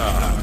Avatar.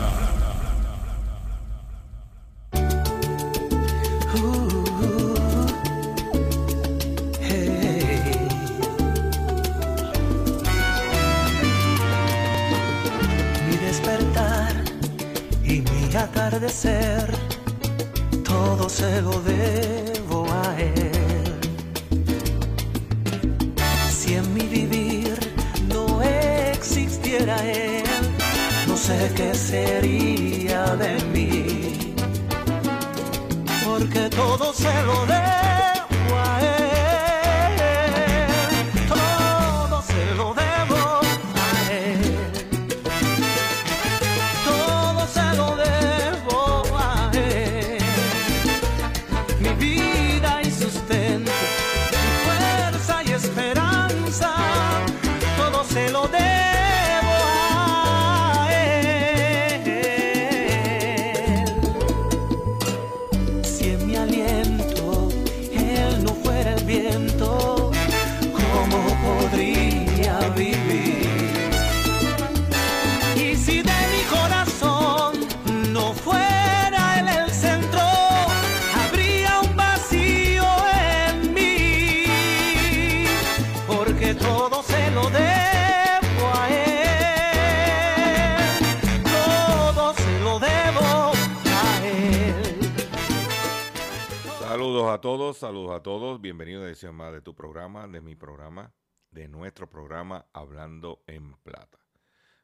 A todos, saludos a todos. Bienvenidos a una edición más de tu programa, de mi programa, de nuestro programa Hablando en Plata.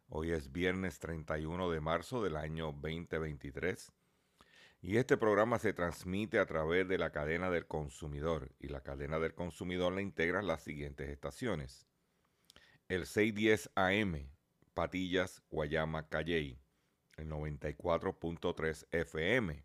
Hoy es viernes 31 de marzo del año 2023 y este programa se transmite a través de la cadena del consumidor y la cadena del consumidor la integran las siguientes estaciones. El 610 AM, Patillas, Guayama, Calley, el 94.3 FM.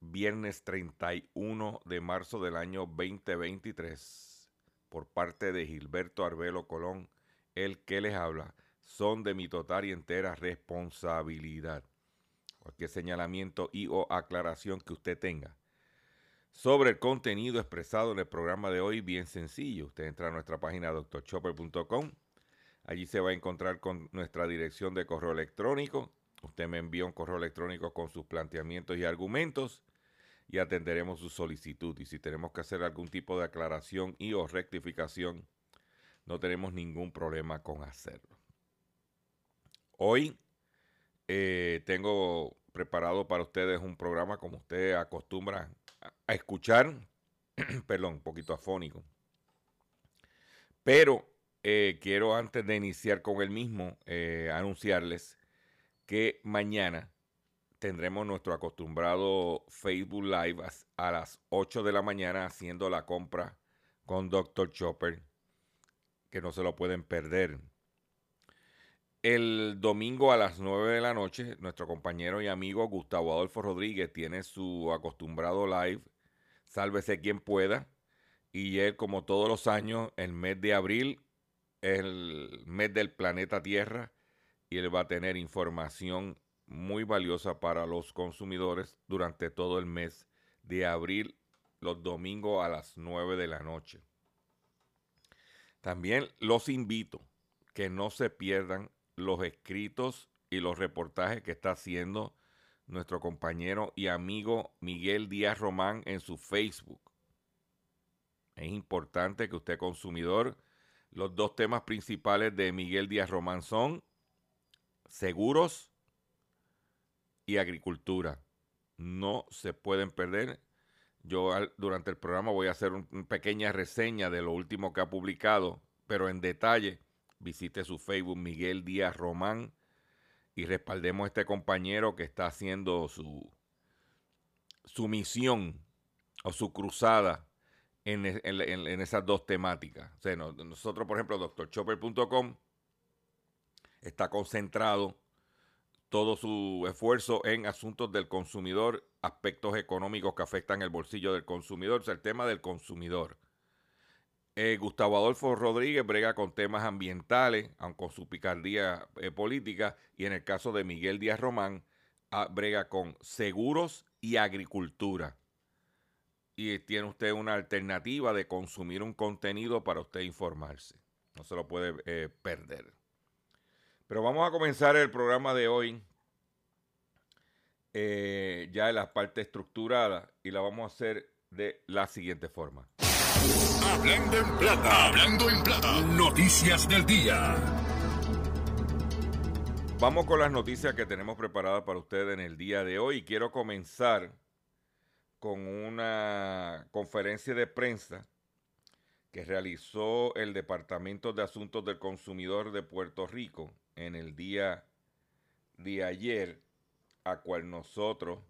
viernes 31 de marzo del año 2023 por parte de Gilberto Arbelo Colón, el que les habla, son de mi total y entera responsabilidad. Cualquier señalamiento y o aclaración que usted tenga sobre el contenido expresado en el programa de hoy, bien sencillo. Usted entra a nuestra página doctorchopper.com. Allí se va a encontrar con nuestra dirección de correo electrónico. Usted me envía un correo electrónico con sus planteamientos y argumentos y atenderemos su solicitud. Y si tenemos que hacer algún tipo de aclaración y o rectificación, no tenemos ningún problema con hacerlo. Hoy eh, tengo preparado para ustedes un programa como usted acostumbra a, a escuchar, perdón, un poquito afónico. Pero eh, quiero antes de iniciar con el mismo eh, anunciarles que mañana tendremos nuestro acostumbrado Facebook Live a, las 8 de la mañana haciendo la compra con Dr. Chopper, que no se lo pueden perder. El domingo a las 9 de la noche, nuestro compañero y amigo Gustavo Adolfo Rodríguez tiene su acostumbrado live, Sálvese quien pueda, y él, como todos los años, el mes de abril, el mes del planeta Tierra, y él va a tener información muy valiosa para los consumidores durante todo el mes de abril, los domingos a las 9 de la noche. También los invito que no se pierdan los escritos y los reportajes que está haciendo nuestro compañero y amigo Miguel Díaz Román en su Facebook. Es importante que usted consumidor, los dos temas principales de Miguel Díaz Román son seguros y agricultura. No se pueden perder. Yo durante el programa voy a hacer una pequeña reseña de lo último que ha publicado, pero en detalle visite su Facebook Miguel Díaz Román y respaldemos a este compañero que está haciendo su, su misión o su cruzada en, esas dos temáticas. nosotros, por ejemplo, doctorchopper.com está concentrado todo su esfuerzo en asuntos del consumidor, aspectos económicos que afectan el bolsillo del consumidor, o sea, el tema del consumidor. Eh, Gustavo Adolfo Rodríguez brega con temas ambientales, aunque con su picardía eh, política, y en el caso de Miguel Díaz Román, ah, brega con seguros y agricultura. Y tiene usted una alternativa de consumir un contenido para usted informarse. No se lo puede eh, perder. Pero vamos a comenzar el programa de hoy ya en la parte estructurada y la vamos a hacer de la siguiente forma. Hablando en plata, hablando en plata. Noticias del día. Vamos con las noticias que tenemos preparadas para ustedes en el día de hoy. Quiero comenzar con una conferencia de prensa que realizó el Departamento de Asuntos del Consumidor de Puerto Rico en el día de ayer, a cual nosotros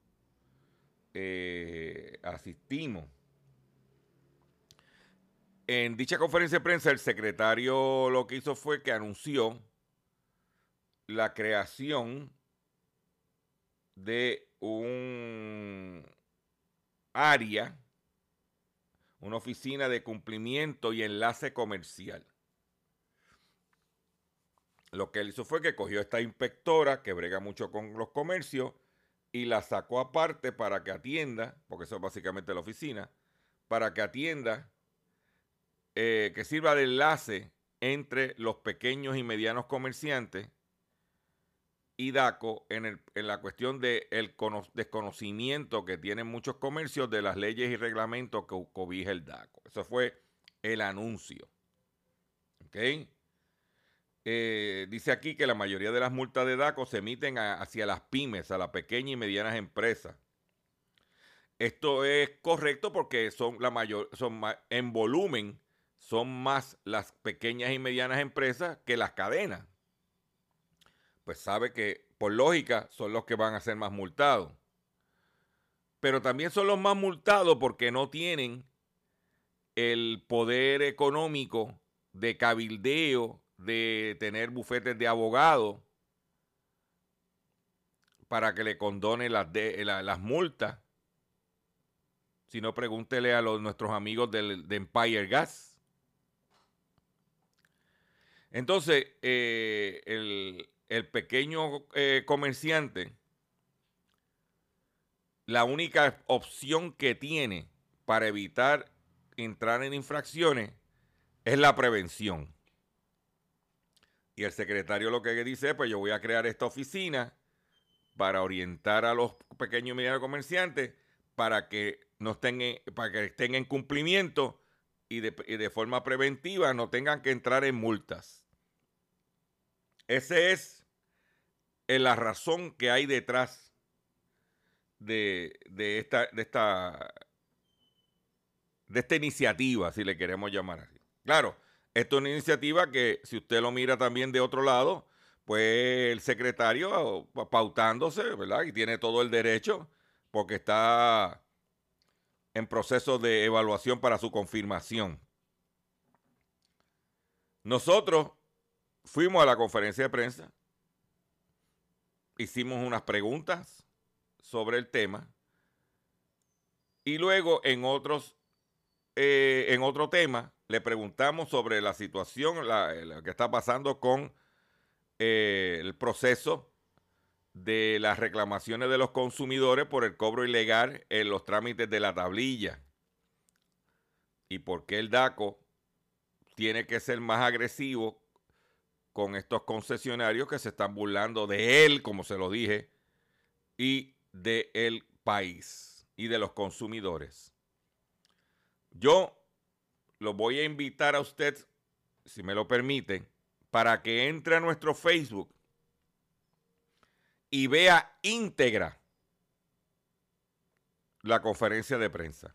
eh, asistimos. En dicha conferencia de prensa, el secretario lo que hizo fue que anunció la creación de un área, una oficina de cumplimiento y enlace comercial. Lo que él hizo fue que cogió esta inspectora que brega mucho con los comercios y la sacó aparte para que atienda, porque eso es básicamente la oficina, para que atienda eh, que sirva de enlace entre los pequeños y medianos comerciantes y DACO en, la cuestión del desconocimiento que tienen muchos comercios de las leyes y reglamentos que cobija el DACO. Eso fue el anuncio. Eh, dice aquí que la mayoría de las multas de DACO se emiten hacia las pymes, a las pequeñas y medianas empresas. Esto es correcto porque son la mayor, son en volumen son más las pequeñas y medianas empresas que las cadenas. Pues sabe que por lógica son los que van a ser más multados. Pero también son los más multados porque no tienen el poder económico de cabildeo, de tener bufetes de abogados para que le condone las, las multas. Si no, pregúntele a los, nuestros amigos del, de Empire Gas entonces, eh, el, pequeño eh, comerciante, la única opción que tiene para evitar entrar en infracciones es la prevención. Y el secretario lo que dice es, pues yo voy a crear esta oficina para orientar a los pequeños y medianos comerciantes para que, no estén, para que estén en cumplimiento y de, forma preventiva no tengan que entrar en multas. Esa es la razón que hay detrás de, esta, esta iniciativa, si le queremos llamar así. Claro, esto es una iniciativa que si usted lo mira también de otro lado, pues el secretario pautándose, ¿verdad? Y tiene todo el derecho porque está en proceso de evaluación para su confirmación. Nosotros fuimos a la conferencia de prensa, hicimos unas preguntas sobre el tema y luego en otros eh, en otro tema le preguntamos sobre la situación la, que está pasando con eh, el proceso de las reclamaciones de los consumidores por el cobro ilegal en los trámites de la tablilla. Y por qué el DACO tiene que ser más agresivo con estos concesionarios que se están burlando de él, como se lo dije, y del país y de los consumidores. Yo lo voy a invitar a usted, si me lo permite, para que entre a nuestro Facebook y vea íntegra la conferencia de prensa.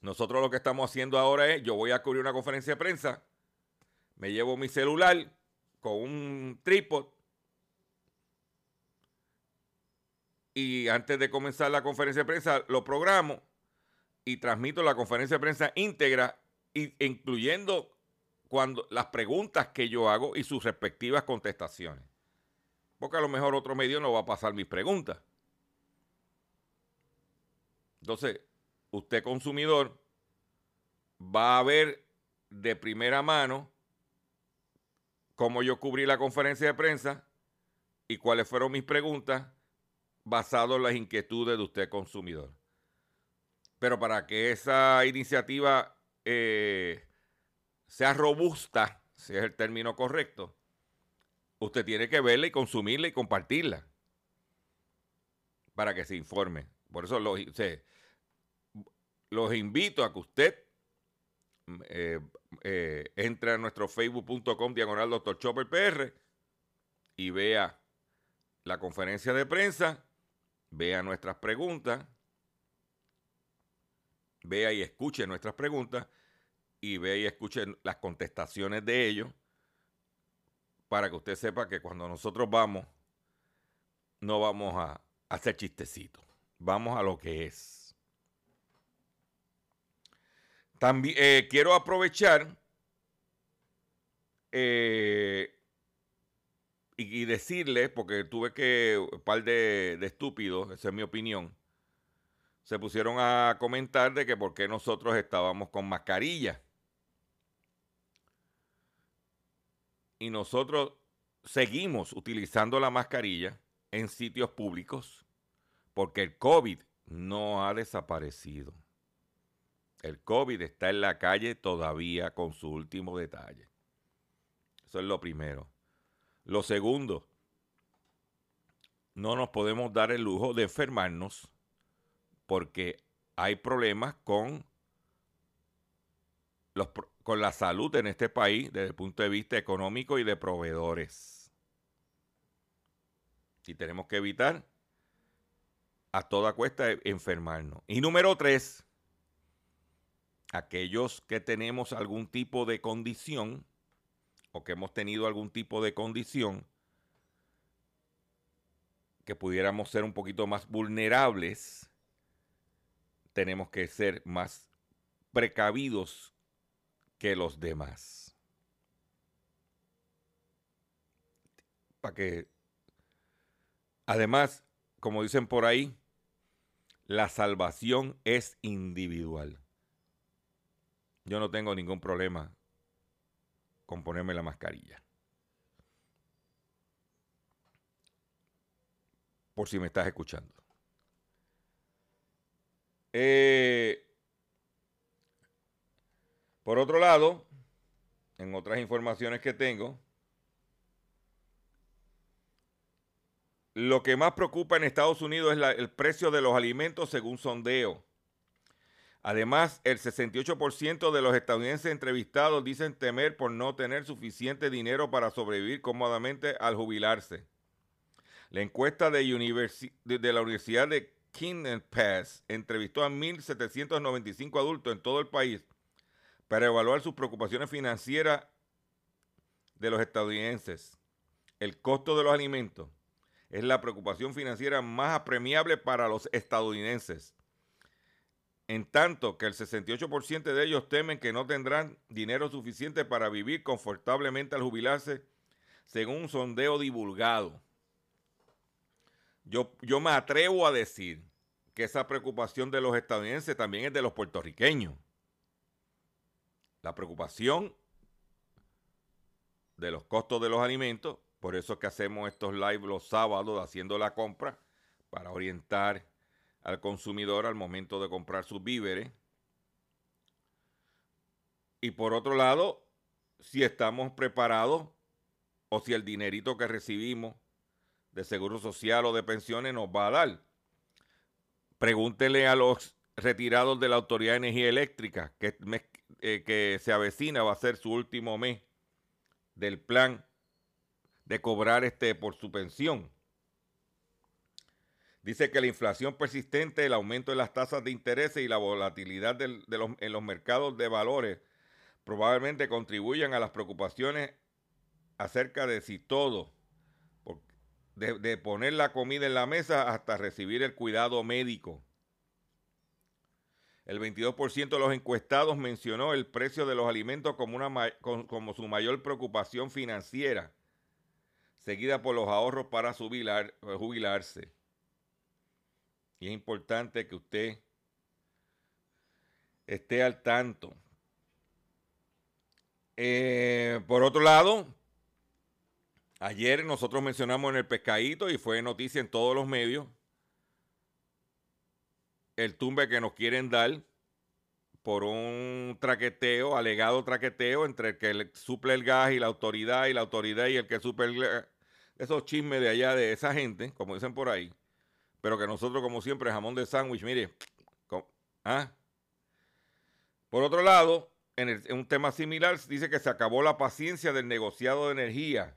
Nosotros lo que estamos haciendo ahora es, yo voy a cubrir una conferencia de prensa me llevo mi celular con un trípode y antes de comenzar la conferencia de prensa lo programo y transmito la conferencia de prensa íntegra, incluyendo cuando, las preguntas que yo hago y sus respectivas contestaciones. Porque a lo mejor otro medio no va a pasar mis preguntas. Entonces, usted consumidor va a ver de primera mano cómo yo cubrí la conferencia de prensa y cuáles fueron mis preguntas basado en las inquietudes de usted consumidor. Pero para que esa iniciativa eh, sea robusta, si es el término correcto, usted tiene que verla y consumirla y compartirla para que se informe. Por eso los, los invito a que usted eh, eh, entre a nuestro facebook.com diagonal doctor Chopper PR y vea la conferencia de prensa, vea nuestras preguntas, vea y escuche nuestras preguntas y vea y escuche las contestaciones de ellos para que usted sepa que cuando nosotros vamos, no vamos a hacer chistecitos, vamos a lo que es. También eh, quiero aprovechar eh, y, decirle, porque tuve que, un par de, de estúpidos, esa es mi opinión, se pusieron a comentar de que por qué nosotros estábamos con mascarilla. Y nosotros seguimos utilizando la mascarilla en sitios públicos porque el COVID no ha desaparecido. El COVID está en la calle todavía con su último detalle. Eso es lo primero. Lo segundo, no nos podemos dar el lujo de enfermarnos porque hay problemas con, los, con la salud en este país desde el punto de vista económico y de proveedores. Y tenemos que evitar a toda cuesta enfermarnos. Y número tres, aquellos que tenemos algún tipo de condición o que hemos tenido algún tipo de condición que pudiéramos ser un poquito más vulnerables, tenemos que ser más precavidos que los demás. Para que, además, como dicen por ahí, la salvación es individual. Yo no tengo ningún problema con ponerme la mascarilla. Por si me estás escuchando. Eh, por otro lado, en otras informaciones que tengo, lo que más preocupa en Estados Unidos es el precio de los alimentos según sondeo. Además, el 68% de los estadounidenses entrevistados dicen temer por no tener suficiente dinero para sobrevivir cómodamente al jubilarse. La encuesta de, la Universidad de Kingdom Pass entrevistó a 1.795 adultos en todo el país para evaluar sus preocupaciones financieras de los estadounidenses. El costo de los alimentos es la preocupación financiera más apremiable para los estadounidenses en tanto que el 68% de ellos temen que no tendrán dinero suficiente para vivir confortablemente al jubilarse, según un sondeo divulgado. Yo, yo me atrevo a decir que esa preocupación de los estadounidenses también es de los puertorriqueños. La preocupación de los costos de los alimentos Por eso es que hacemos estos live los sábados haciendo la compra para orientar al consumidor al momento de comprar sus víveres. Y por otro lado, si estamos preparados o si el dinerito que recibimos de seguro social o de pensiones nos va a dar. Pregúntele a los retirados de la Autoridad de Energía Eléctrica que, eh, que se avecina, va a ser su último mes del plan de cobrar este por su pensión. Dice que la inflación persistente, el aumento de las tasas de interés y la volatilidad en los mercados de valores probablemente contribuyan a las preocupaciones acerca de si todo, de, poner la comida en la mesa hasta recibir el cuidado médico. El 22% de los encuestados mencionó el precio de los alimentos como su mayor preocupación financiera, seguida por los ahorros para jubilarse. Y es importante que usted esté al tanto. Eh, por otro lado, ayer nosotros mencionamos en el pescadito y fue noticia en todos los medios el tumbe que nos quieren dar por un traqueteo, alegado traqueteo entre el que suple el gas y la autoridad y la autoridad y el que suple el. Esos chismes de allá de esa gente, como dicen por ahí. Pero que nosotros, como siempre, jamón de sándwich, mire. ¿ah? Por otro lado, en, un tema similar, dice que se acabó la paciencia del negociado de energía.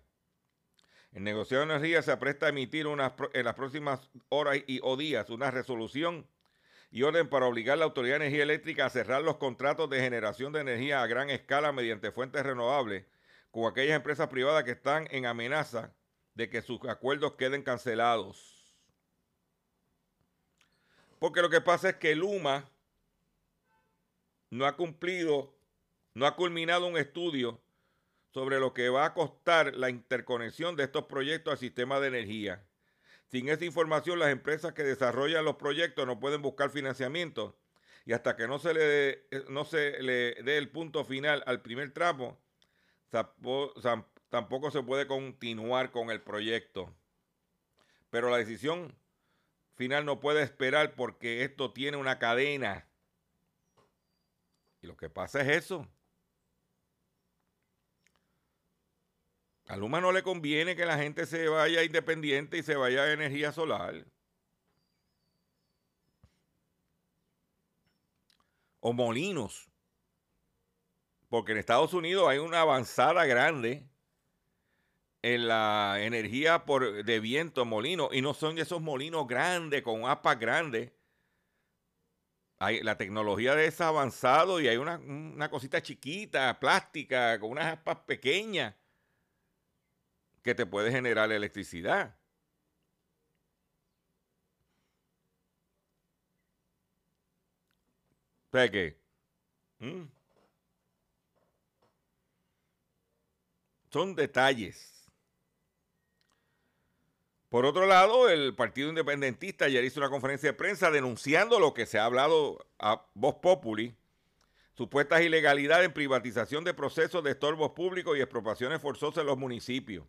El negociado de energía se apresta a emitir en las próximas horas y, o días una resolución y orden para obligar a la Autoridad de Energía Eléctrica a cerrar los contratos de generación de energía a gran escala mediante fuentes renovables con aquellas empresas privadas que están en amenaza de que sus acuerdos queden cancelados. Porque lo que pasa es que Luma no ha cumplido, no ha culminado un estudio sobre lo que va a costar la interconexión de estos proyectos al sistema de energía. Sin esa información, las empresas que desarrollan los proyectos no pueden buscar financiamiento y hasta que no se le, no se le dé el punto final al primer tramo, tampoco se puede continuar con el proyecto. Pero la decisión final no puede esperar porque esto tiene una cadena. Y lo que pasa es eso. A Luma no le conviene que la gente se vaya independiente y se vaya a energía solar. O molinos. Porque en Estados Unidos hay una avanzada grande en la energía por, de viento, molino, y no son esos molinos grandes, con aspas grandes. La tecnología de esa avanzado y hay una, una cosita chiquita, plástica, con unas aspas pequeñas, que te puede generar electricidad. ¿Sabes qué? ¿Mm? Son detalles por otro lado, el Partido Independentista ayer hizo una conferencia de prensa denunciando lo que se ha hablado a voz populi, supuestas ilegalidades en privatización de procesos de estorbos públicos y expropiaciones forzosas en los municipios.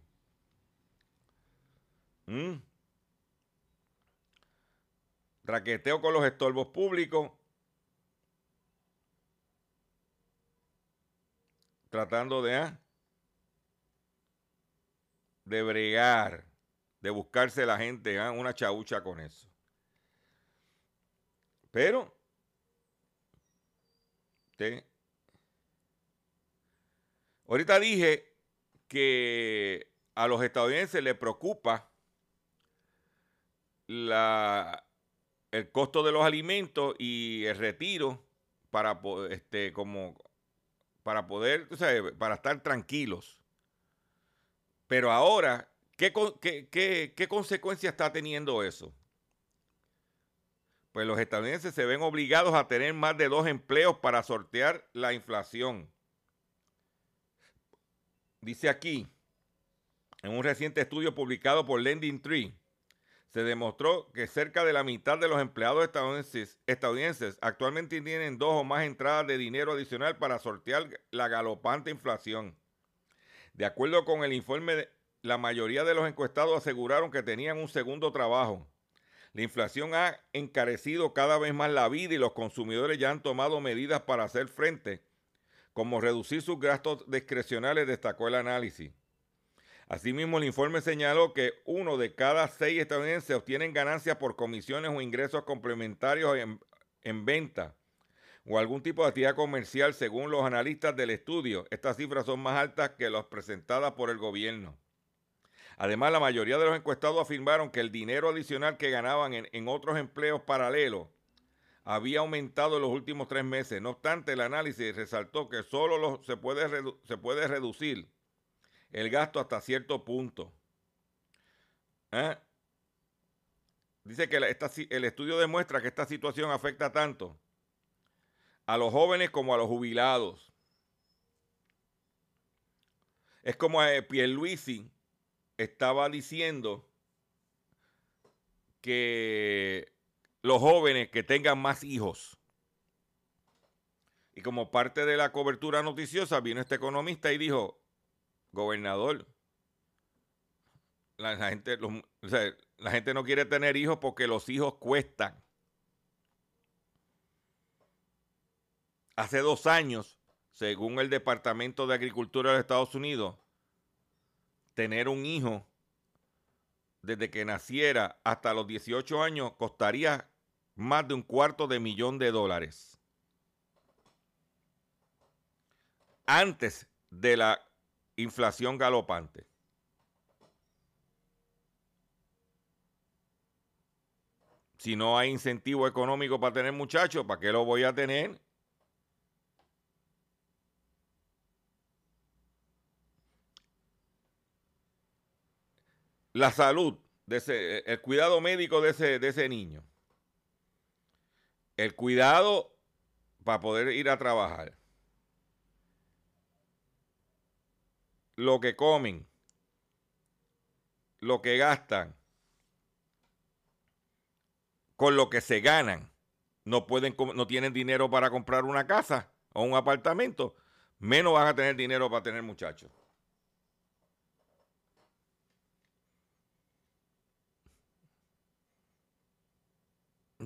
¿Mm? Raqueteo con los estorbos públicos. Tratando de, ¿ah? de bregar de buscarse la gente ¿ah? una chaucha con eso. Pero, ahorita dije que a los estadounidenses les preocupa la, el costo de los alimentos y el retiro para, este, como, para poder, para estar tranquilos. Pero ahora ¿Qué, consecuencia está teniendo eso? Pues los estadounidenses se ven obligados a tener más de dos empleos para sortear la inflación. Dice aquí, en un reciente estudio publicado por Lending Tree, se demostró que cerca de la mitad de los empleados estadounidenses, estadounidenses, actualmente tienen dos o más entradas de dinero adicional para sortear la galopante inflación. De acuerdo con el informe la mayoría de los encuestados aseguraron que tenían un segundo trabajo. La inflación ha encarecido cada vez más la vida y los consumidores ya han tomado medidas para hacer frente, como reducir sus gastos discrecionales, destacó el análisis. Asimismo, el informe señaló que uno de cada seis estadounidenses obtienen ganancias por comisiones o ingresos complementarios en, en venta o algún tipo de actividad comercial según los analistas del estudio. Estas cifras son más altas que las presentadas por el gobierno. Además, la mayoría de los encuestados afirmaron que el dinero adicional que ganaban en, otros empleos paralelos había aumentado en los últimos tres meses. No obstante, el análisis resaltó que solo se, puede se puede reducir el gasto hasta cierto punto. ¿Eh? Dice que el estudio demuestra que esta situación afecta tanto a los jóvenes como a los jubilados. Es como a Pierluisi estaba diciendo que los jóvenes que tengan más hijos. Y como parte de la cobertura noticiosa vino este economista y dijo, gobernador, la, gente, la gente no quiere tener hijos porque los hijos cuestan. Hace dos años, según el Departamento de Agricultura de Estados Unidos, tener un hijo desde que naciera hasta los 18 años costaría más de un cuarto de millón de dólares. Antes de la inflación galopante. Si no hay incentivo económico para tener muchachos, ¿para qué lo voy a tener? La salud, de ese, el cuidado médico de ese, de ese niño, el cuidado para poder ir a trabajar, lo que comen, lo que gastan, con lo que se ganan, no pueden no tienen dinero para comprar una casa o un apartamento, menos van a tener dinero para tener muchachos.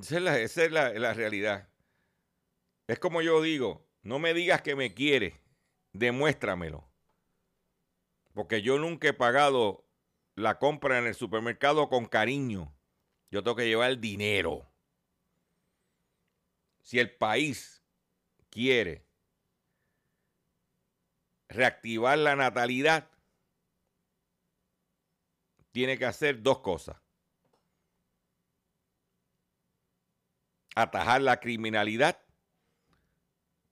Esa es, la, realidad. Es como yo digo, no me digas que me quieres, demuéstramelo. Porque yo nunca he pagado la compra en el supermercado con cariño. Yo tengo que llevar dinero. Si el país quiere reactivar la natalidad, tiene que hacer dos cosas. Atajar la criminalidad,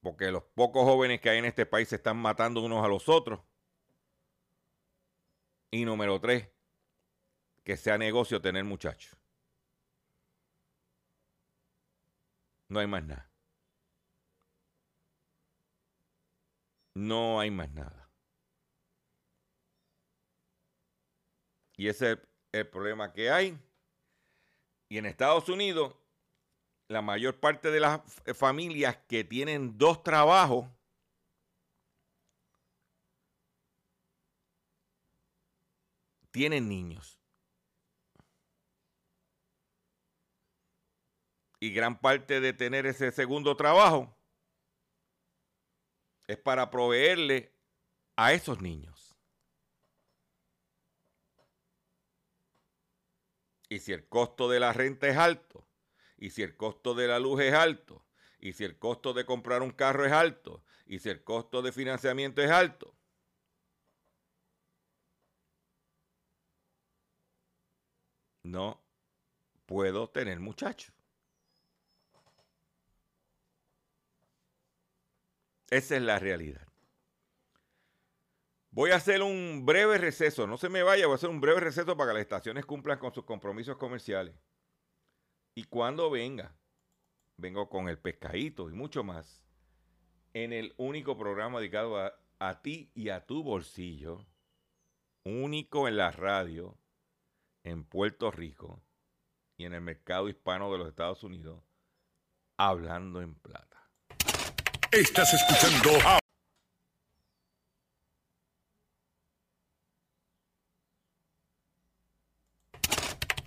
porque los pocos jóvenes que hay en este país se están matando unos a los otros. Y número tres, que sea negocio tener muchachos. No hay más nada. No hay más nada. Y ese es el problema que hay. Y en Estados Unidos la mayor parte de las familias que tienen dos trabajos tienen niños. Y gran parte de tener ese segundo trabajo es para proveerle a esos niños. Y si el costo de la renta es alto, y si el costo de la luz es alto, y si el costo de comprar un carro es alto, y si el costo de financiamiento es alto, no puedo tener muchachos. Esa es la realidad. Voy a hacer un breve receso, no se me vaya, voy a hacer un breve receso para que las estaciones cumplan con sus compromisos comerciales. Y cuando venga, vengo con el pescadito y mucho más, en el único programa dedicado a, a ti y a tu bolsillo, único en la radio, en Puerto Rico y en el mercado hispano de los Estados Unidos, hablando en plata. Estás escuchando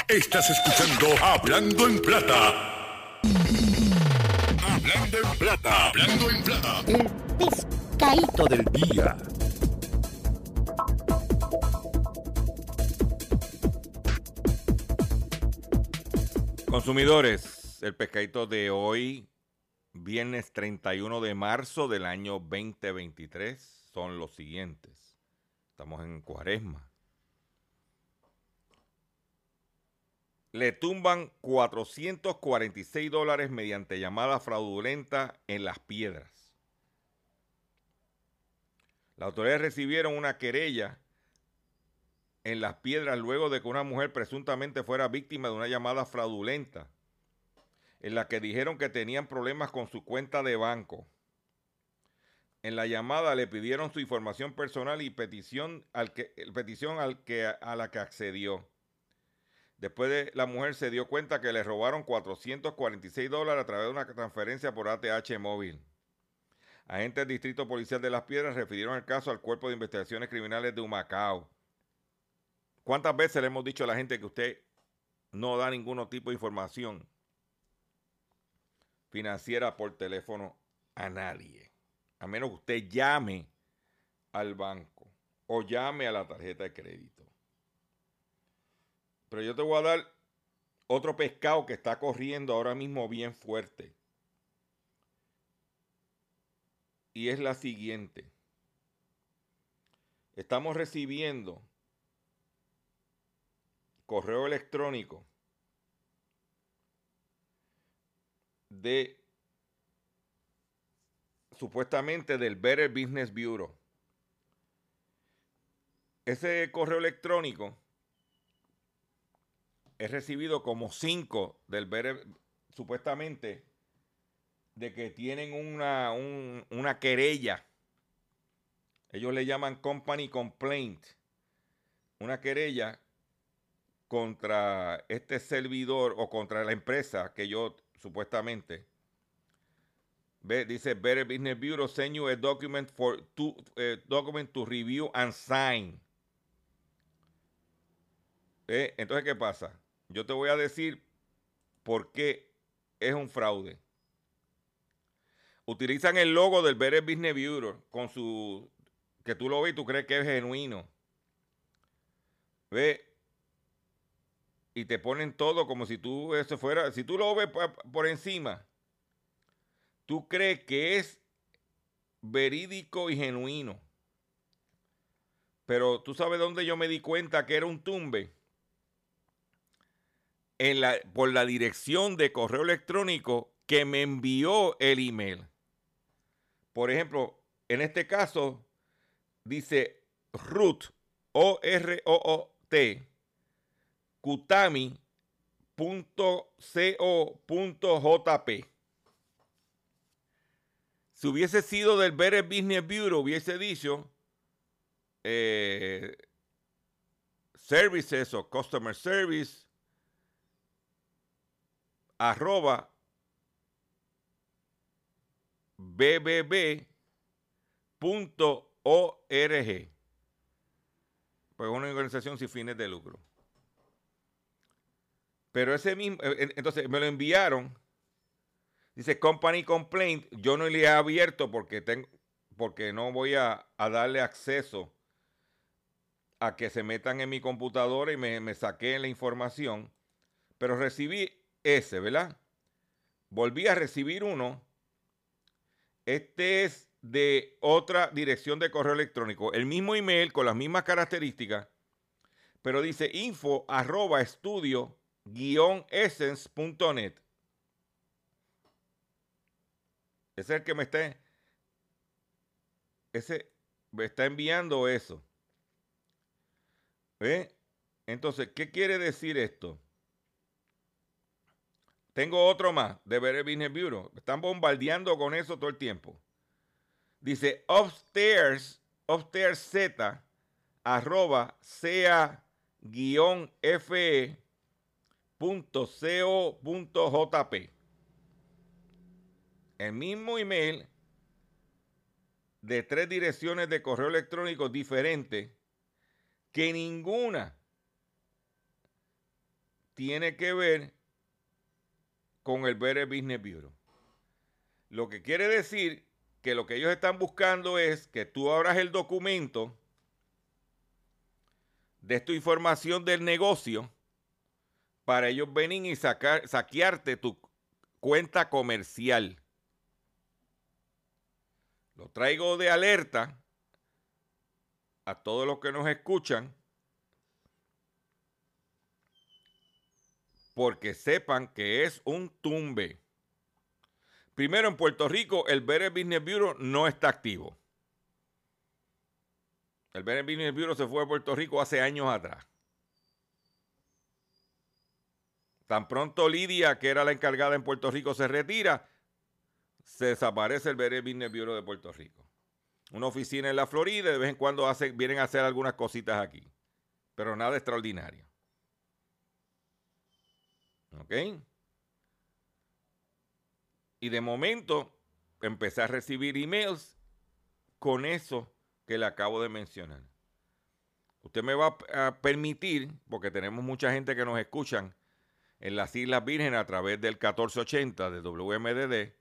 Estás escuchando Hablando en Plata. Hablando en Plata. Hablando en Plata. El pescadito del día. Consumidores, el pescadito de hoy, viernes 31 de marzo del año 2023, son los siguientes. Estamos en cuaresma. Le tumban 446 dólares mediante llamada fraudulenta en las piedras. Las autoridades recibieron una querella en las piedras luego de que una mujer presuntamente fuera víctima de una llamada fraudulenta en la que dijeron que tenían problemas con su cuenta de banco. En la llamada le pidieron su información personal y petición, al que, petición al que, a la que accedió. Después de la mujer se dio cuenta que le robaron 446 dólares a través de una transferencia por ATH móvil. Agentes del Distrito Policial de Las Piedras refirieron el caso al Cuerpo de Investigaciones Criminales de Humacao. ¿Cuántas veces le hemos dicho a la gente que usted no da ningún tipo de información financiera por teléfono a nadie? A menos que usted llame al banco o llame a la tarjeta de crédito. Pero yo te voy a dar otro pescado que está corriendo ahora mismo bien fuerte. Y es la siguiente. Estamos recibiendo correo electrónico de supuestamente del Better Business Bureau. Ese correo electrónico es recibido como cinco del Better, supuestamente, de que tienen una, una querella. Ellos le llaman company complaint. Una querella contra este servidor o contra la empresa que yo supuestamente dice Better Business Bureau send you a document for to eh, document to review and sign. Eh, entonces qué pasa? Yo te voy a decir por qué es un fraude. Utilizan el logo del Better Business Bureau con su que tú lo ves y tú crees que es genuino. Ve, y te ponen todo como si tú eso fuera, si tú lo ves por encima, tú crees que es verídico y genuino. Pero tú sabes dónde yo me di cuenta que era un tumbe. En la, por la dirección de correo electrónico que me envió el email. Por ejemplo, en este caso dice root, O-R-O-O-T, kutami.co.jp. Si hubiese sido del Better Business Bureau, hubiese dicho eh, services o customer service arroba bbb.org. Pues una organización sin fines de lucro. Pero ese mismo, eh, entonces me lo enviaron. Dice Company Complaint. Yo no le he abierto porque, tengo, porque no voy a, darle acceso a que se metan en mi computadora y me, me la información. Pero recibí ese, ¿verdad? Volví a recibir uno. Este es de otra dirección de correo electrónico. El mismo email con las mismas características. Pero dice info arroba estudio essence.net. Ese es el que me está. Ese me está enviando eso. ¿Ve? Entonces, ¿qué quiere decir esto? Tengo otro más de Better Business Bureau. Están bombardeando con eso todo el tiempo. Dice upstairs, upstairs z, arroba, sea guion fe .co.jp. El mismo email de tres direcciones de correo electrónico diferentes que ninguna tiene que ver con el Better Business Bureau. Lo que quiere decir que lo que ellos están buscando es que tú abras el documento de tu información del negocio para ellos venir y sacar, saquearte tu cuenta comercial. Lo traigo de alerta a todos los que nos escuchan porque sepan que es un tumbe. Primero, en Puerto Rico, el Better Business Bureau no está activo. El Better Business Bureau se fue a Puerto Rico hace años atrás. Tan pronto Lidia, que era la encargada en Puerto Rico, se retira, se desaparece el Better Business Bureau de Puerto Rico. Una oficina en la Florida, de vez en cuando vienen a hacer algunas cositas aquí, pero nada extraordinario. ¿Ok? Y de momento empecé a recibir emails con eso que le acabo de mencionar. Usted me va a permitir, porque tenemos mucha gente que nos escuchan en las Islas Vírgenes a través del 1480 de WMDD,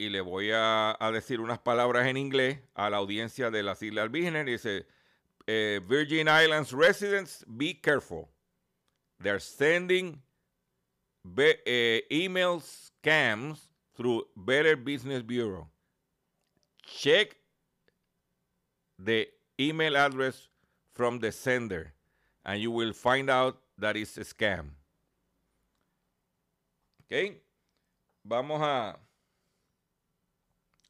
y le voy a, decir unas palabras en inglés a la audiencia de las Islas Vírgenes. Dice, eh, Virgin Islands residents, be careful. They're sending uh, email scams through Better Business Bureau. Check the email address from the sender and you will find out that it's a scam. Ok. Vamos a,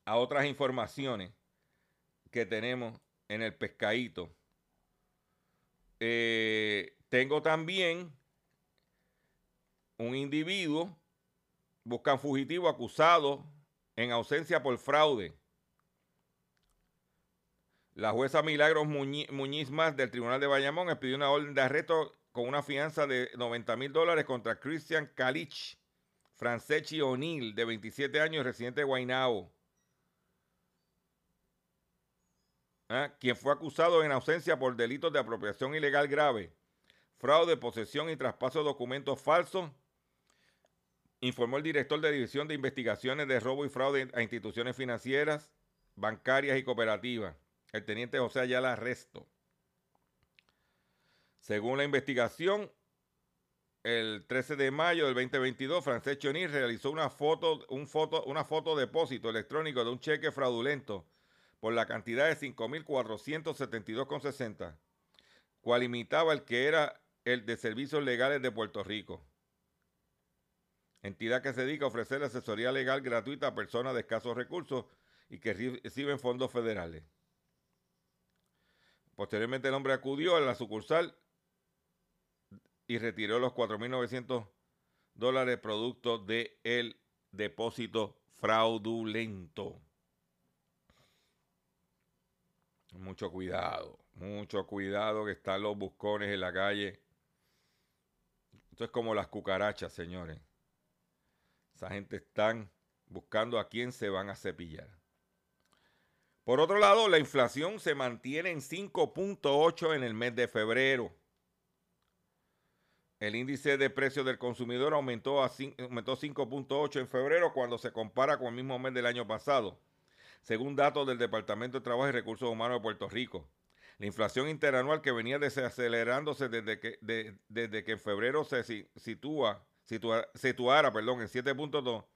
a otras informaciones que tenemos en el pescadito. Eh, tengo también un individuo, buscan fugitivo acusado en ausencia por fraude. La jueza Milagros Muñiz, Más del Tribunal de Bayamón expidió una orden de arresto con una fianza de 90 mil dólares contra Christian Calich, Francechi O'Neill, de 27 años, residente de Guaynabo. ¿Ah? quien fue acusado en ausencia por delitos de apropiación ilegal grave, fraude, posesión y traspaso de documentos falsos informó el director de División de Investigaciones de Robo y Fraude a instituciones financieras, bancarias y cooperativas, el teniente José Ayala Arresto. Según la investigación, el 13 de mayo del 2022, Francés Choni realizó una foto, un foto, una foto depósito electrónico de un cheque fraudulento por la cantidad de 5.472,60, cual imitaba el que era el de servicios legales de Puerto Rico entidad que se dedica a ofrecer asesoría legal gratuita a personas de escasos recursos y que reciben fondos federales. Posteriormente el hombre acudió a la sucursal y retiró los 4.900 dólares producto del el depósito fraudulento. Mucho cuidado, mucho cuidado que están los buscones en la calle. Esto es como las cucarachas, señores. Esa gente están buscando a quién se van a cepillar. Por otro lado, la inflación se mantiene en 5.8 en el mes de febrero. El índice de precios del consumidor aumentó, aumentó 5.8 en febrero cuando se compara con el mismo mes del año pasado, según datos del Departamento de Trabajo y Recursos Humanos de Puerto Rico. La inflación interanual que venía desacelerándose desde que, desde que en febrero se sitúa situara perdón, en 7.2,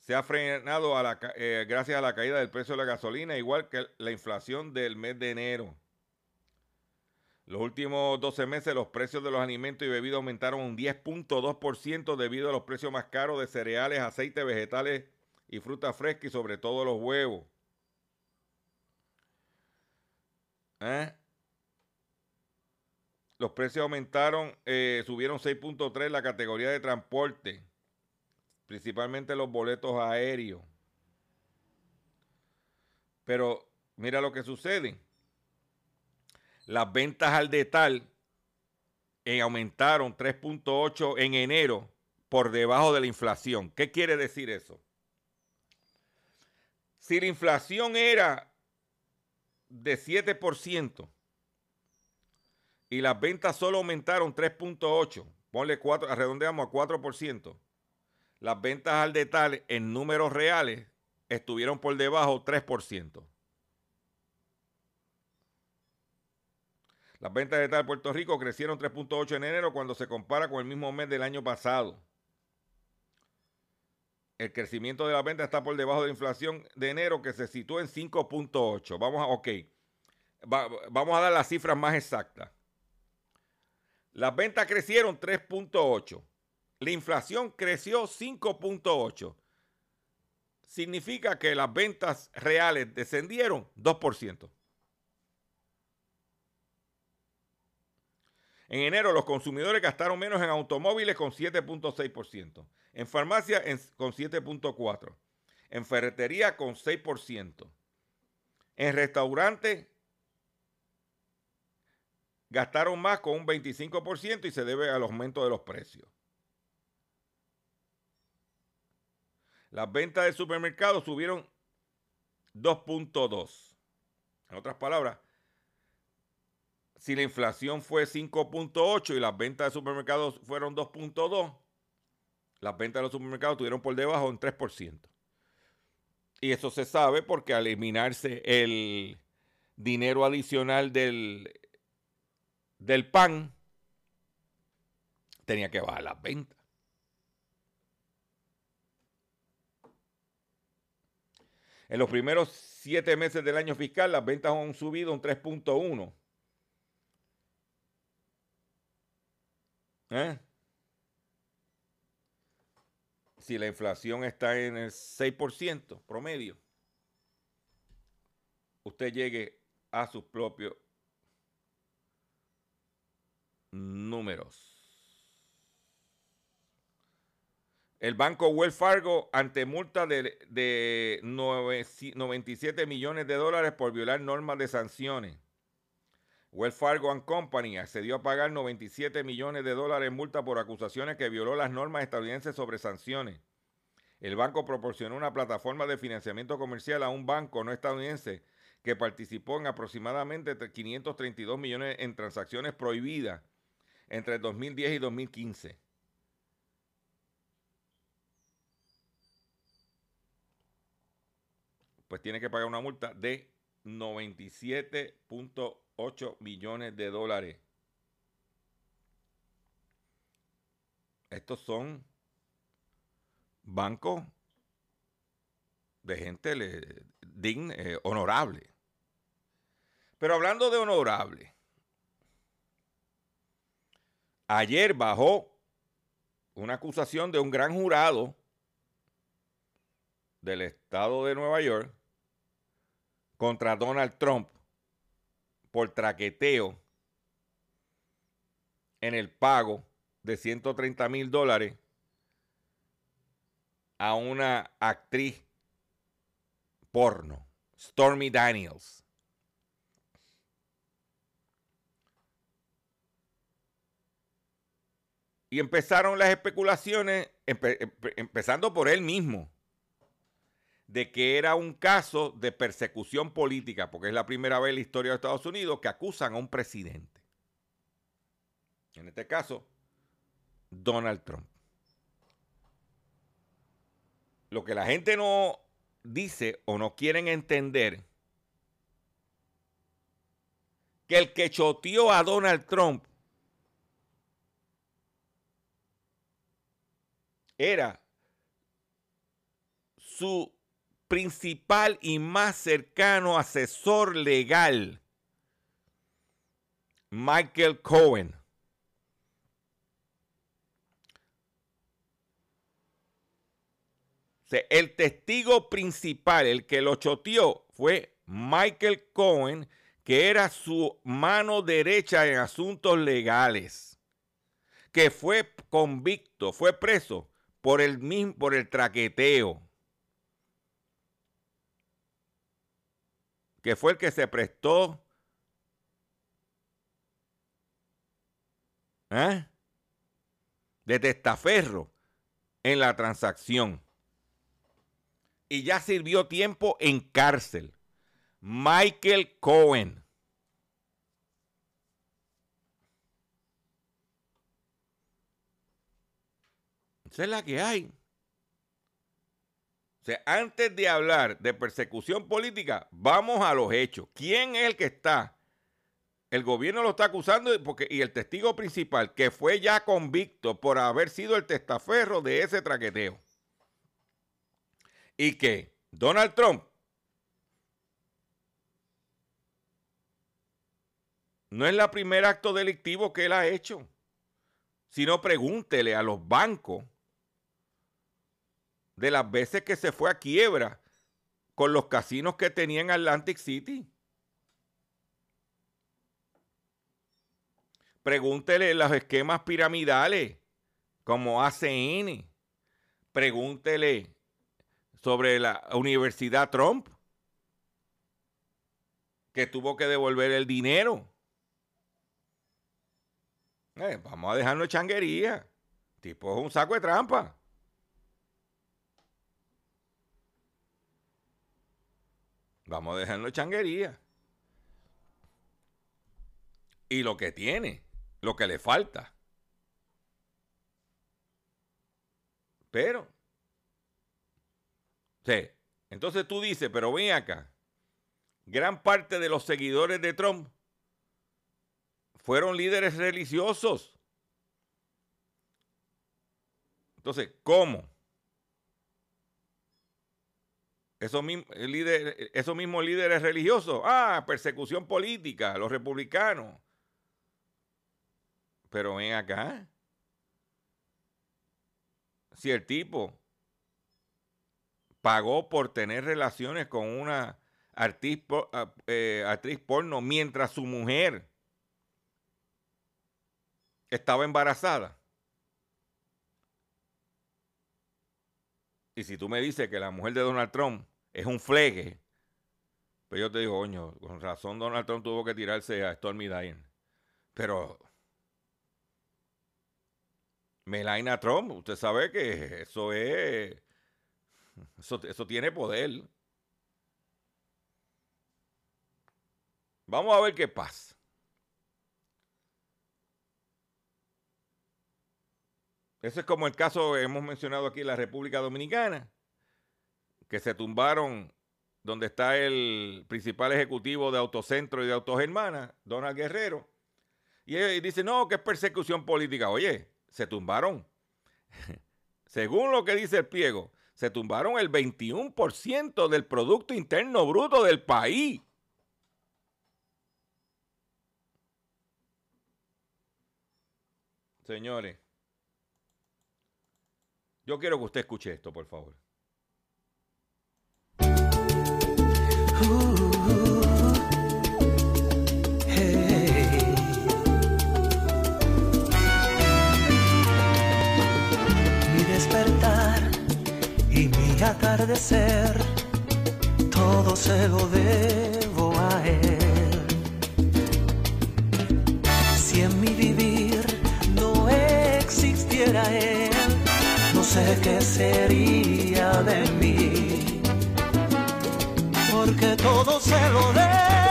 se ha frenado a la, eh, gracias a la caída del precio de la gasolina, igual que la inflación del mes de enero. Los últimos 12 meses los precios de los alimentos y bebidas aumentaron un 10.2% debido a los precios más caros de cereales, aceites, vegetales y fruta fresca y sobre todo los huevos. ¿Eh? Los precios aumentaron, eh, subieron 6.3 la categoría de transporte, principalmente los boletos aéreos. Pero mira lo que sucede. Las ventas al detal eh, aumentaron 3.8 en enero por debajo de la inflación. ¿Qué quiere decir eso? Si la inflación era de 7%, y las ventas solo aumentaron 3.8. ponle 4, redondeamos a 4%. Las ventas al detalle en números reales estuvieron por debajo 3%. Las ventas de tal Puerto Rico crecieron 3.8 en enero cuando se compara con el mismo mes del año pasado. El crecimiento de las ventas está por debajo de la inflación de enero que se situó en 5.8. Vamos a, ok, vamos a dar las cifras más exactas. Las ventas crecieron 3.8. La inflación creció 5.8. Significa que las ventas reales descendieron 2%. En enero los consumidores gastaron menos en automóviles con 7.6%, en farmacia con 7.4%, en ferretería con 6%, en restaurantes gastaron más con un 25% y se debe al aumento de los precios. Las ventas del supermercado subieron 2.2. En otras palabras, si la inflación fue 5.8 y las ventas de supermercados fueron 2.2, las ventas de los supermercados tuvieron por debajo un 3%. Y eso se sabe porque al eliminarse el dinero adicional del, del pan, tenía que bajar las ventas. En los primeros siete meses del año fiscal, las ventas han subido un 3.1 ¿Eh? Si la inflación está en el 6% promedio, usted llegue a sus propios números. El banco Wells Fargo ante multa de, de 97 millones de dólares por violar normas de sanciones. Wells Fargo Company accedió a pagar 97 millones de dólares en multa por acusaciones que violó las normas estadounidenses sobre sanciones. El banco proporcionó una plataforma de financiamiento comercial a un banco no estadounidense que participó en aproximadamente 532 millones en transacciones prohibidas entre 2010 y 2015. Pues tiene que pagar una multa de 97.1 8 millones de dólares. Estos son bancos de gente digna, eh, honorable. Pero hablando de honorable, ayer bajó una acusación de un gran jurado del estado de Nueva York contra Donald Trump por traqueteo en el pago de 130 mil dólares a una actriz porno, Stormy Daniels. Y empezaron las especulaciones, empezando por él mismo de que era un caso de persecución política, porque es la primera vez en la historia de Estados Unidos que acusan a un presidente. En este caso, Donald Trump. Lo que la gente no dice o no quieren entender, que el que choteó a Donald Trump era su principal y más cercano asesor legal, Michael Cohen. El testigo principal, el que lo choteó, fue Michael Cohen, que era su mano derecha en asuntos legales, que fue convicto, fue preso por el, por el traqueteo. que fue el que se prestó ¿eh? de testaferro en la transacción. Y ya sirvió tiempo en cárcel. Michael Cohen. Esa es la que hay. O sea, antes de hablar de persecución política, vamos a los hechos. ¿Quién es el que está? El gobierno lo está acusando porque, y el testigo principal, que fue ya convicto por haber sido el testaferro de ese traqueteo. Y que Donald Trump no es el primer acto delictivo que él ha hecho, sino pregúntele a los bancos de las veces que se fue a quiebra con los casinos que tenía en Atlantic City. Pregúntele los esquemas piramidales como ACN. Pregúntele sobre la Universidad Trump, que tuvo que devolver el dinero. Eh, vamos a dejarnos changuería. Tipo es un saco de trampa. Vamos a dejarlo changuería. Y lo que tiene, lo que le falta. Pero, sí, entonces tú dices, pero ven acá, gran parte de los seguidores de Trump fueron líderes religiosos. Entonces, ¿cómo? Esos, mismos líderes, esos mismos líderes religiosos, ah, persecución política, los republicanos. Pero ven acá. Si el tipo pagó por tener relaciones con una ah, eh, actriz porno mientras su mujer estaba embarazada. Y si tú me dices que la mujer de Donald Trump es un flegue. Pero yo te digo, coño, con razón Donald Trump tuvo que tirarse a Stormy Daniels. Pero Melania Trump, usted sabe que eso es, eso, eso tiene poder. Vamos a ver qué pasa. Ese es como el caso que hemos mencionado aquí en la República Dominicana que se tumbaron donde está el principal ejecutivo de Autocentro y de Autogermana, Donald Guerrero. Y, dice, no, que es persecución política. Oye, se tumbaron. Según lo que dice el pliego, se tumbaron el 21% del Producto Interno Bruto del país. Señores, yo quiero que usted escuche esto, por favor. Atardecer, todo se lo debo a él. Si en mi vivir no existiera él, no sé qué sería de mí porque todo se lo debo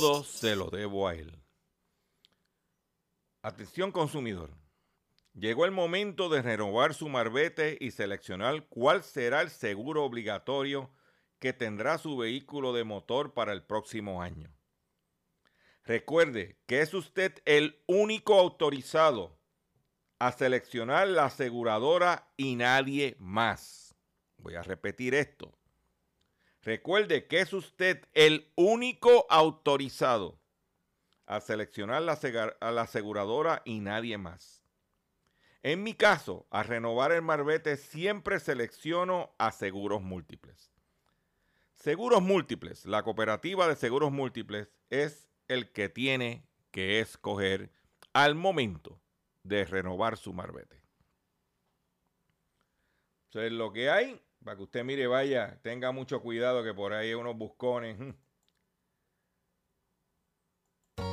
Todo se lo debo a él. Atención consumidor. Llegó el momento de renovar su marbete y seleccionar cuál será el seguro obligatorio que tendrá su vehículo de motor para el próximo año. Recuerde que es usted el único autorizado a seleccionar la aseguradora y nadie más. Voy a repetir esto. Recuerde que es usted el único autorizado a seleccionar la, a la aseguradora y nadie más. En mi caso, a renovar el marbete siempre selecciono a seguros múltiples. Seguros múltiples, la cooperativa de seguros múltiples es el que tiene que escoger al momento de renovar su marbete. Entonces, lo que hay para que usted mire, vaya, tenga mucho cuidado que por ahí hay unos buscones.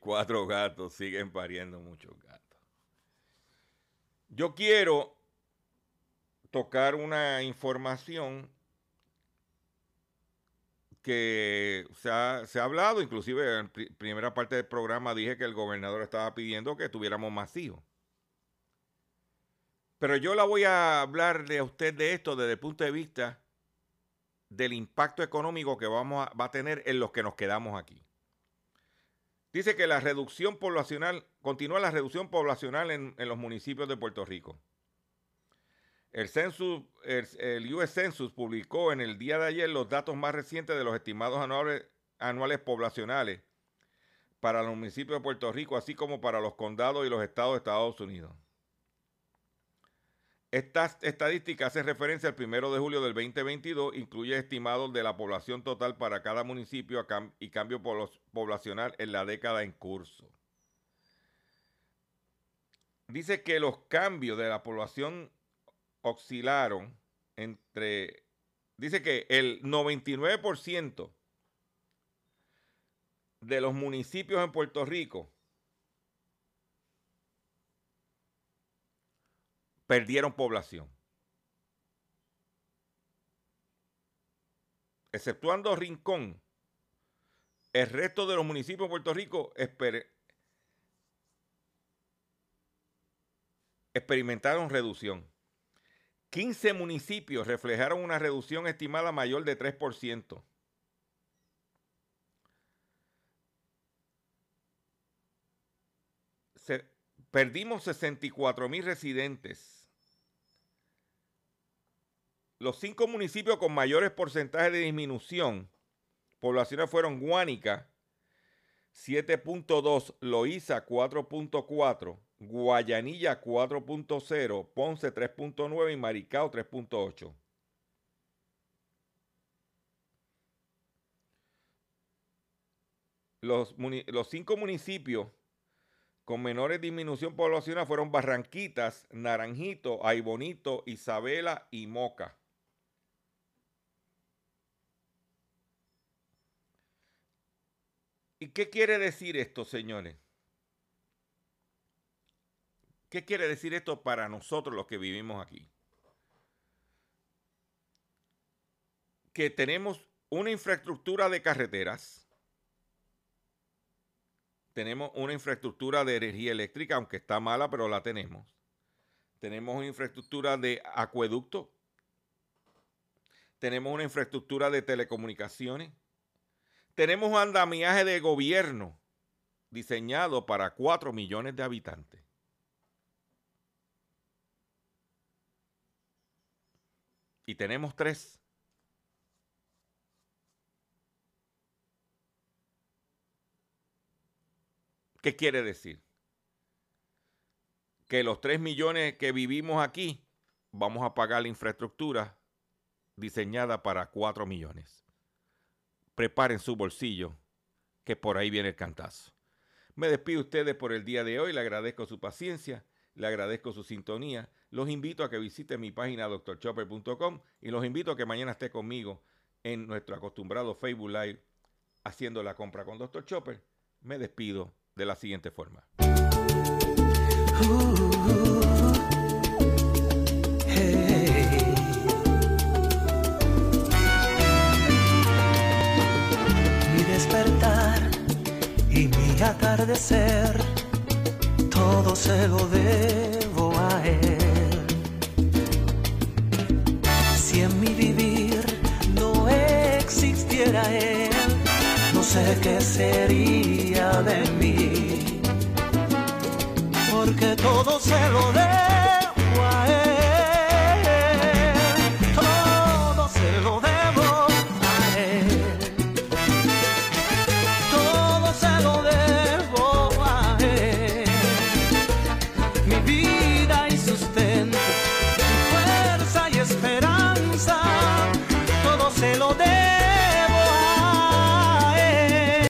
Cuatro gatos siguen pariendo muchos gatos. Yo quiero tocar una información que se ha, se ha, hablado, inclusive en primera parte del programa dije que el gobernador estaba pidiendo que tuviéramos masivos. Pero yo la voy a hablar de usted de esto desde el punto de vista del impacto económico que vamos a, va a tener en los que nos quedamos aquí. Dice que la reducción poblacional, continúa la reducción poblacional en, los municipios de Puerto Rico. El, census, el, US Census publicó en el día de ayer los datos más recientes de los estimados anuales, anuales poblacionales para los municipios de Puerto Rico, así como para los condados y los estados de Estados Unidos. Esta estadística hace referencia al primero de julio del 2022, incluye estimados de la población total para cada municipio y cambio poblacional en la década en curso. Dice que los cambios de la población oscilaron entre, dice que el 99% de los municipios en Puerto Rico perdieron población. Exceptuando Rincón, el resto de los municipios de Puerto Rico experimentaron reducción. 15 municipios reflejaron una reducción estimada mayor de 3%. perdimos 64 mil residentes los cinco municipios con mayores porcentajes de disminución poblaciones fueron Guánica, 7.2, Loíza 4.4, Guayanilla 4.0, Ponce 3.9 y Maricao 3.8. Los, los, cinco municipios con menores disminución poblacional fueron Barranquitas, Naranjito, Aibonito, Isabela y Moca. ¿Y qué quiere decir esto, señores? ¿Qué quiere decir esto para nosotros los que vivimos aquí? Que tenemos una infraestructura de carreteras, tenemos una infraestructura de energía eléctrica, aunque está mala, pero la tenemos. Tenemos una infraestructura de acueducto. Tenemos una infraestructura de telecomunicaciones. Tenemos un andamiaje de gobierno diseñado para 4 millones de habitantes. Y tenemos tres. ¿Qué quiere decir? Que los 3 millones que vivimos aquí vamos a pagar la infraestructura diseñada para 4 millones. Preparen su bolsillo, que por ahí viene el cantazo. Me despido ustedes por el día de hoy, le agradezco su paciencia, le agradezco su sintonía. Los invito a que visiten mi página doctorchopper.com y los invito a que mañana esté conmigo en nuestro acostumbrado Facebook Live haciendo la compra con Dr. Chopper. Me despido de la siguiente forma. Atardecer, todo se lo debo a él. Si en mi vivir no existiera él, no sé qué sería de mí, porque todo se lo debo